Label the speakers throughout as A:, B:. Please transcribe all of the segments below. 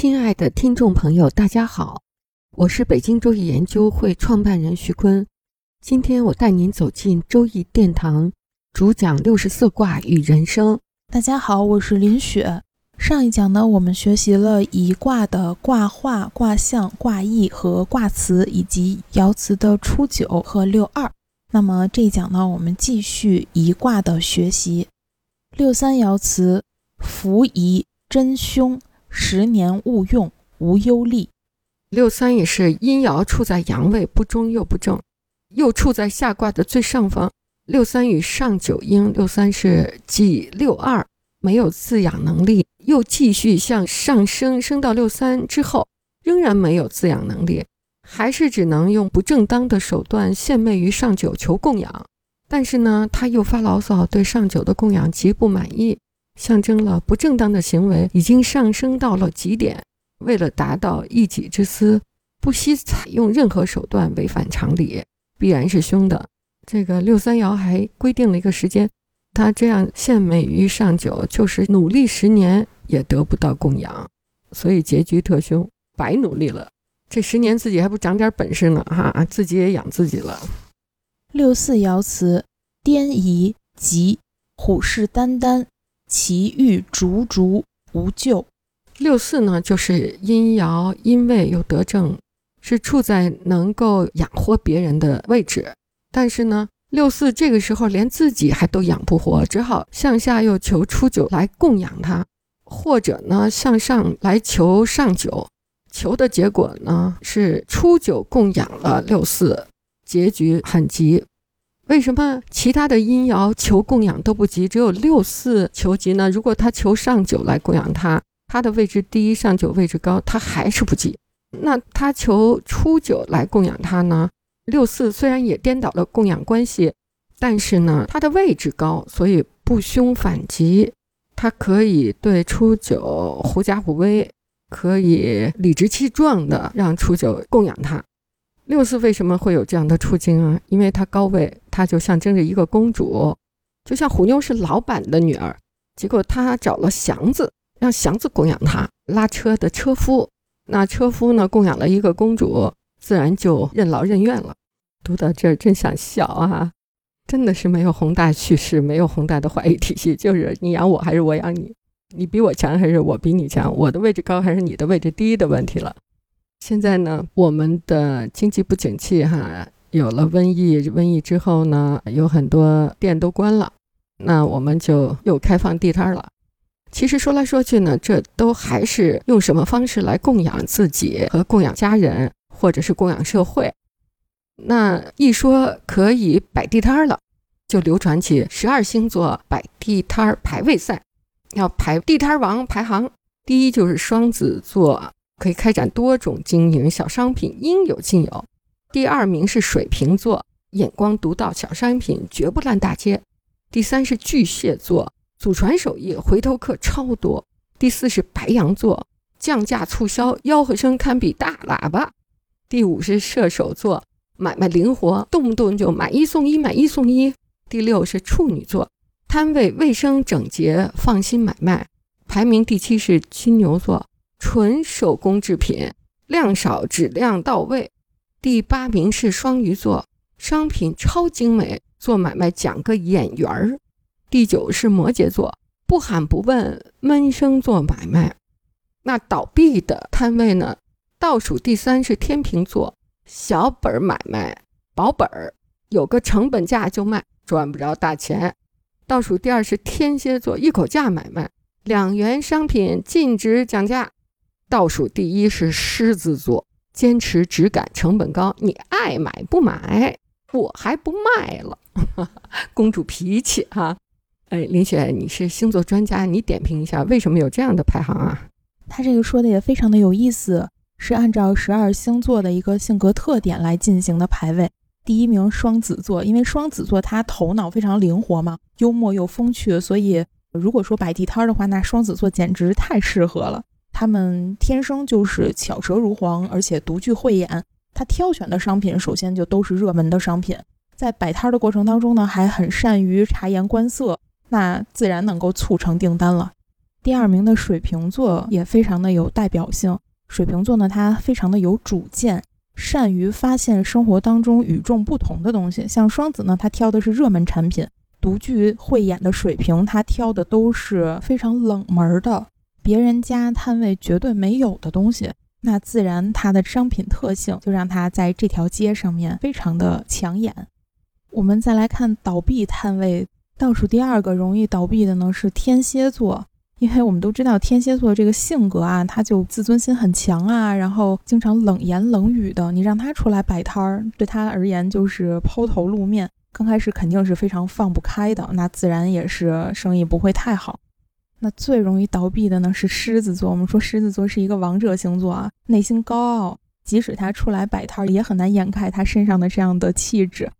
A: 亲爱的听众朋友，大家好，我是北京周易研究会创办人徐坤。今天我带您走进周易殿堂，主讲六十四卦与人生。
B: 大家好，我是林雪。上一讲呢，我们学习了一卦的卦画、卦象、卦意和卦辞，以及爻辞的初九和六二。那么这一讲呢，我们继续一卦的学习。六三爻辞：福宜真凶。十年勿用，无忧虑。
A: 六三也是阴爻处在阳位，不中又不正，又处在下卦的最上方。六三与上九应，六三是继六二没有自养能力，又继续向上升，升到六三之后，仍然没有自养能力，还是只能用不正当的手段献媚于上九求供养。但是呢，他又发牢骚，对上九的供养极不满意。象征了不正当的行为已经上升到了极点，为了达到一己之私，不惜采用任何手段，违反常理，必然是凶的。这个六三爻还规定了一个时间，他这样献美于上九，就是努力十年也得不到供养，所以结局特凶，白努力了。这十年自己还不长点本事呢，哈，自己也养自己了。
B: 六四爻辞：颠夷吉，虎视眈眈。其欲逐逐无咎。
A: 六四呢，就是阴爻阴位又得正，是处在能够养活别人的位置。但是呢，六四这个时候连自己还都养不活，只好向下又求初九来供养他，或者呢向上来求上九。求的结果呢是初九供养了六四，结局很急。为什么其他的阴爻求供养都不急，只有六四求急呢？如果他求上九来供养他，他的位置低，上九位置高，他还是不急。那他求初九来供养他呢？六四虽然也颠倒了供养关系，但是呢，他的位置高，所以不凶反吉，他可以对初九狐假虎威，可以理直气壮的让初九供养他。六四为什么会有这样的处境啊？因为他高位，她就象征着一个公主，就像虎妞是老板的女儿，结果他找了祥子，让祥子供养他，拉车的车夫。那车夫呢，供养了一个公主，自然就任劳任怨了。读到这儿真想笑啊！真的是没有宏大叙事，没有宏大的话语体系，就是你养我还是我养你，你比我强还是我比你强，我的位置高还是你的位置低的问题了。现在呢，我们的经济不景气，哈，有了瘟疫，瘟疫之后呢，有很多店都关了，那我们就又开放地摊了。其实说来说去呢，这都还是用什么方式来供养自己和供养家人，或者是供养社会。那一说可以摆地摊了，就流传起十二星座摆地摊排位赛，要排地摊王排行，第一就是双子座。可以开展多种经营，小商品应有尽有。第二名是水瓶座，眼光独到，小商品绝不烂大街。第三是巨蟹座，祖传手艺，回头客超多。第四是白羊座，降价促销，吆喝声堪比大喇叭。第五是射手座，买卖灵活，动不动就买一送一，买一送一。第六是处女座，摊位卫生整洁，放心买卖。排名第七是金牛座。纯手工制品，量少质量到位。第八名是双鱼座，商品超精美，做买卖讲个眼缘儿。第九是摩羯座，不喊不问，闷声做买卖。那倒闭的摊位呢？倒数第三是天平座，小本买卖，保本儿，有个成本价就卖，赚不着大钱。倒数第二是天蝎座，一口价买卖，两元商品禁止讲价。倒数第一是狮子座，坚持质感，成本高，你爱买不买，我还不卖了。公主脾气哈。哎，林雪，你是星座专家，你点评一下为什么有这样的排行啊？
B: 他这个说的也非常的有意思，是按照十二星座的一个性格特点来进行的排位。第一名双子座，因为双子座他头脑非常灵活嘛，幽默又风趣，所以如果说摆地摊的话，那双子座简直太适合了。他们天生就是巧舌如簧，而且独具慧眼。他挑选的商品首先就都是热门的商品，在摆摊的过程当中呢，还很善于察言观色。那自然能够促成订单了。第二名的水瓶座也非常的有代表性。水瓶座呢，他非常的有主见，善于发现生活当中与众不同的东西。像双子呢，他挑的是热门产品；独具慧眼的水瓶，他挑的都是非常冷门的，别人家摊位绝对没有的东西。那自然它的商品特性就让它在这条街上面非常的抢眼。我们再来看倒闭摊位。倒数第二个容易倒闭的呢是天蝎座，因为我们都知道天蝎座这个性格啊，他就自尊心很强啊，然后经常冷言冷语的。你让他出来摆摊儿，对他而言就是抛头露面，刚开始肯定是非常放不开的，那自然也是生意不会太好。那最容易倒闭的呢是狮子座，我们说狮子座是一个王者星座啊，内心高傲，即使他出来摆摊，也很难掩盖他身上的这样的气质。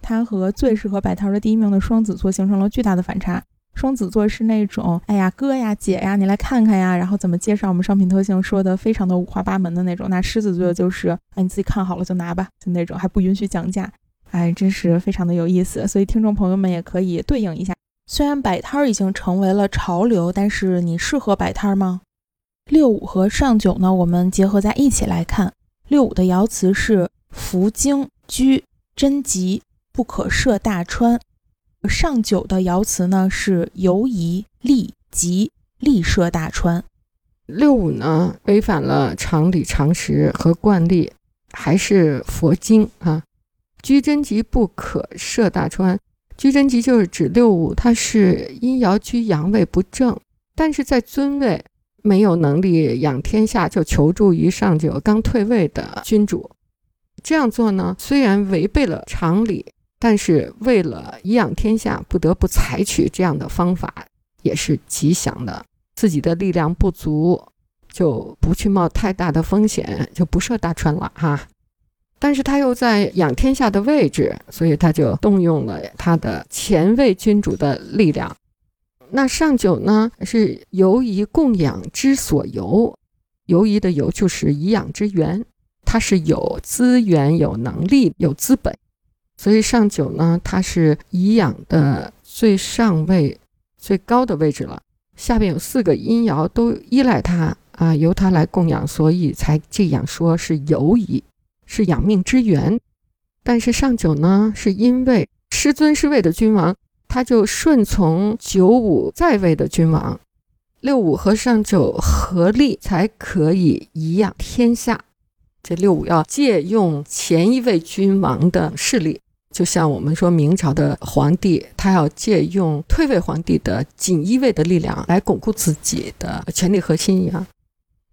B: 他和最适合摆摊的第一名的双子座形成了巨大的反差。双子座是那种，哎呀，哥呀，姐呀，你来看看呀，然后怎么介绍我们商品特性，说的非常的五花八门的那种。那狮子座就是，哎，你自己看好了就拿吧，就那种，还不允许讲价。哎，真是非常的有意思。所以听众朋友们也可以对应一下。虽然摆摊儿已经成为了潮流，但是你适合摆摊儿吗？六五和上九呢？我们结合在一起来看。六五的爻辞是福经居贞吉。不可涉大川。上九的爻辞呢是犹疑利吉利涉大川。
A: 六五呢违反了常理常识和惯例，还是佛经啊。居贞吉不可涉大川。居贞吉就是指六五，他是阴爻居阳位不正，但是在尊位没有能力养天下，就求助于上九刚退位的君主。这样做呢，虽然违背了常理。但是为了颐养天下，不得不采取这样的方法，也是吉祥的。自己的力量不足，就不去冒太大的风险，就不设大川了哈。但是他又在养天下的位置，所以他就动用了他的前位君主的力量。那上九呢，是由于供养之所由，由于的由就是颐养之源，他是有资源、有能力、有资本。所以上九呢，它是颐养的最上位、最高的位置了。下边有四个阴爻都依赖它啊，由它来供养，所以才这样说是游移，是养命之源。但是上九呢，是因为师尊是位的君王，他就顺从九五在位的君王，六五和上九合力才可以颐养天下。这六五要借用前一位君王的势力。就像我们说明朝的皇帝，他要借用退位皇帝的锦衣卫的力量来巩固自己的权力核心一样。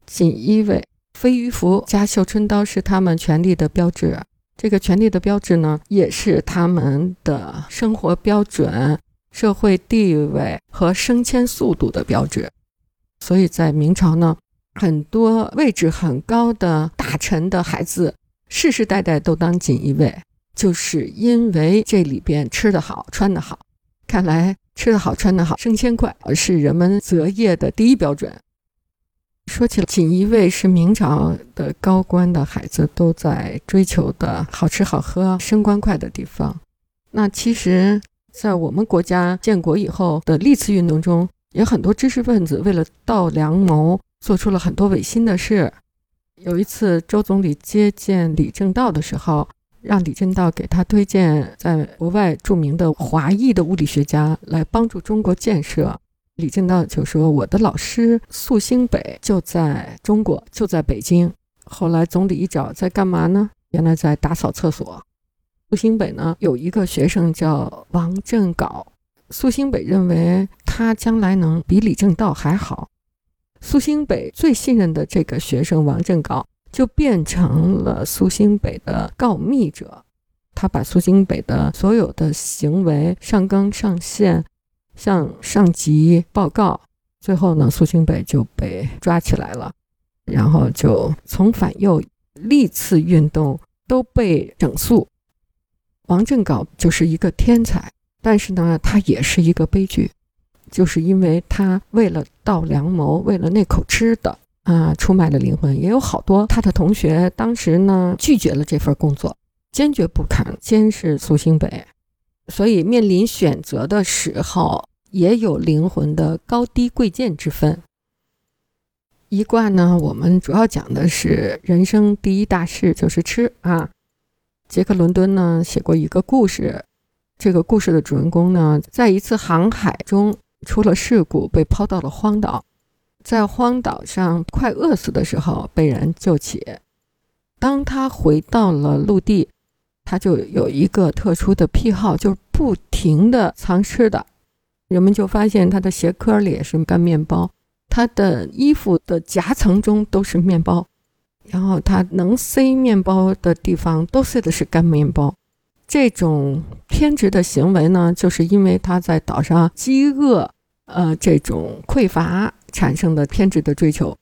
A: 锦衣卫飞鱼服加绣春刀是他们权力的标志，这个权力的标志呢，也是他们的生活标准、社会地位和升迁速度的标志。所以在明朝呢，很多位置很高的大臣的孩子，世世代代都当锦衣卫。就是因为这里边吃得好、穿得好，看来吃得好、穿得好、升迁快，是人们择业的第一标准。说起，锦衣卫是明朝的高官的孩子都在追求的好吃好喝、升官快的地方。那其实，在我们国家建国以后的历次运动中，有很多知识分子为了盗良谋，做出了很多违心的事。有一次，周总理接见李政道的时候。让李政道给他推荐在国外著名的华裔的物理学家来帮助中国建设。李政道就说：“我的老师苏兴北就在中国，就在北京。”后来总理一找，在干嘛呢？原来在打扫厕所。苏兴北呢有一个学生叫王振镐，苏兴北认为他将来能比李政道还好。苏兴北最信任的这个学生王振镐。就变成了苏兴北的告密者，他把苏兴北的所有的行为上纲上线，向上级报告，最后呢，苏清北就被抓起来了，然后就从反右历次运动都被整肃。王振镐就是一个天才，但是呢，他也是一个悲剧，就是因为他为了盗良谋，为了那口吃的啊，出卖了灵魂。也有好多他的同学当时呢拒绝了这份工作，坚决不肯监视苏新北，所以面临选择的时候，也有灵魂的高低贵贱之分。一卦呢，我们主要讲的是人生第一大事就是吃啊。杰克·伦敦呢写过一个故事，这个故事的主人公呢，在一次航海中出了事故，被抛到了荒岛，在荒岛上快饿死的时候被人救起。当他回到了陆地，他就有一个特殊的癖好，就是不停地藏吃的。人们就发现他的鞋壳里也是干面包，他的衣服的夹层中都是面包。然后他能塞面包的地方都塞的是干面包，这种偏执的行为呢，就是因为他在岛上饥饿，呃，这种匮乏产生的偏执的追求。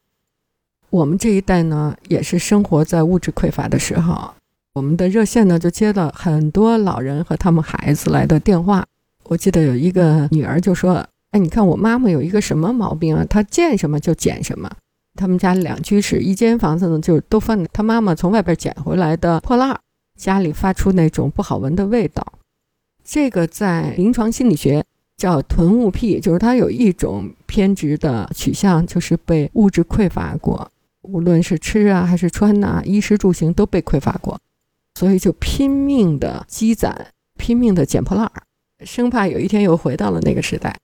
A: 我们这一代呢，也是生活在物质匮乏的时候，我们的热线呢就接了很多老人和他们孩子来的电话。我记得有一个女儿就说：“哎，你看我妈妈有一个什么毛病啊？她见什么就捡什么。”他们家两居室，一间房子呢，就都放他妈妈从外边捡回来的破烂，家里发出那种不好闻的味道。这个在临床心理学叫囤物癖，就是他有一种偏执的取向，就是被物质匮乏过，无论是吃啊还是穿呐，衣食住行都被匮乏过，所以就拼命的积攒，拼命的捡破烂儿，生怕有一天又回到了那个时代。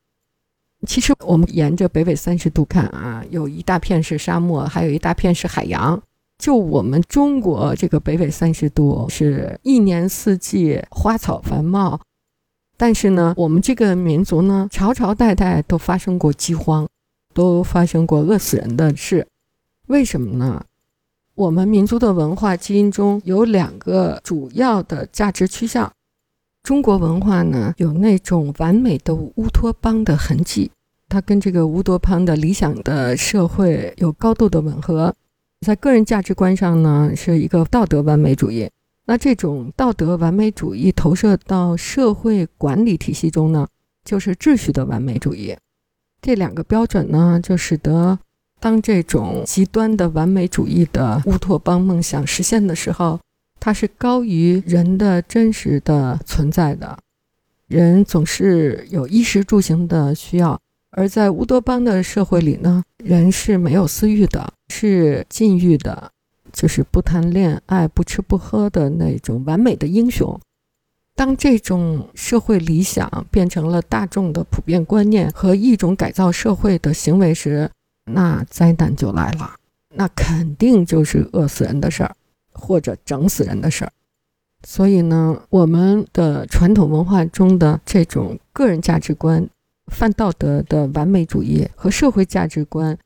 A: 其实我们沿着北纬三十度看啊，有一大片是沙漠，还有一大片是海洋。就我们中国这个北纬三十度，是一年四季花草繁茂。但是呢，我们这个民族呢，朝朝代代都发生过饥荒，都发生过饿死人的事。为什么呢？我们民族的文化基因中有两个主要的价值趋向。中国文化呢，有那种完美的乌托邦的痕迹，它跟这个乌托邦的理想的社会有高度的吻合。在个人价值观上呢，是一个道德完美主义。那这种道德完美主义投射到社会管理体系中呢，就是秩序的完美主义。这两个标准呢，就使得当这种极端的完美主义的乌托邦梦想实现的时候。它是高于人的真实的存在的，人总是有衣食住行的需要，而在乌托邦的社会里呢，人是没有私欲的，是禁欲的，就是不谈恋爱、不吃不喝的那种完美的英雄。当这种社会理想变成了大众的普遍观念和一种改造社会的行为时，那灾难就来了，那肯定就是饿死人的事儿。或者整死人的事儿，所以呢，我们的传统文化中的这种个人价值观、泛道德的完美主义和社会价值观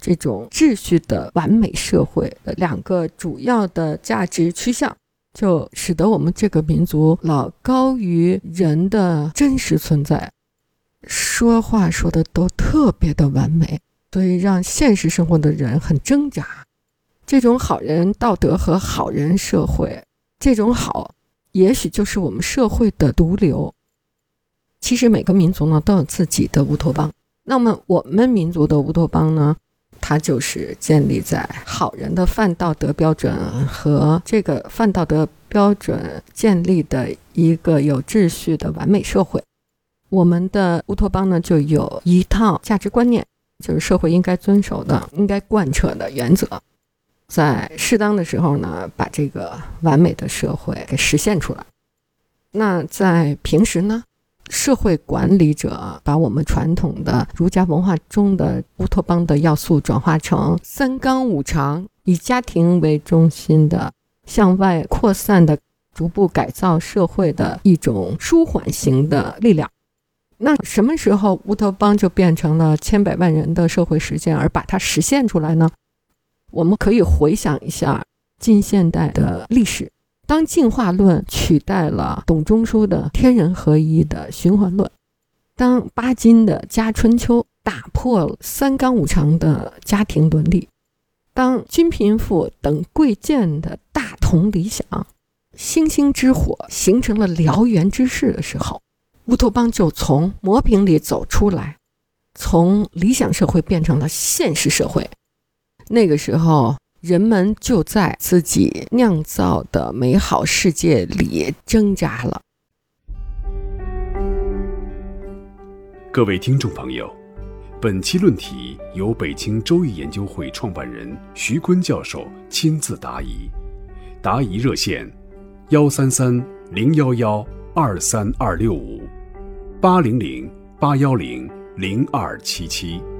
A: 这种秩序的完美社会的两个主要的价值趋向，就使得我们这个民族老高于人的真实存在，说话说的都特别的完美，所以让现实生活的人很挣扎。这种好人道德和好人社会，这种好，也许就是我们社会的毒瘤。其实每个民族呢都有自己的乌托邦。那么我们民族的乌托邦呢，它就是建立在好人的泛道德标准和这个泛道德标准建立的一个有秩序的完美社会。我们的乌托邦呢，就有一套价值观念，就是社会应该遵守的、应该贯彻的原则。在适当的时候呢，把这个完美的社会给实现出来。那在平时呢，社会管理者把我们传统的儒家文化中的乌托邦的要素转化成三纲五常，以家庭为中心的向外扩散的、逐步改造社会的一种舒缓型的力量。那什么时候乌托邦就变成了千百万人的社会实践，而把它实现出来呢？我们可以回想一下近现代的历史，当进化论取代了董仲舒的天人合一的循环论，当巴金的《家春秋》打破三纲五常的家庭伦理，当均贫富等贵贱的大同理想，星星之火形成了燎原之势的时候，乌托邦就从磨平里走出来，从理想社会变成了现实社会。那个时候，人们就在自己酿造的美好世界里挣扎了。
C: 各位听众朋友，本期论题由北京周易研究会创办人徐坤教授亲自答疑，答疑热线：幺三三零幺幺二三二六五八零零八幺零零二七七。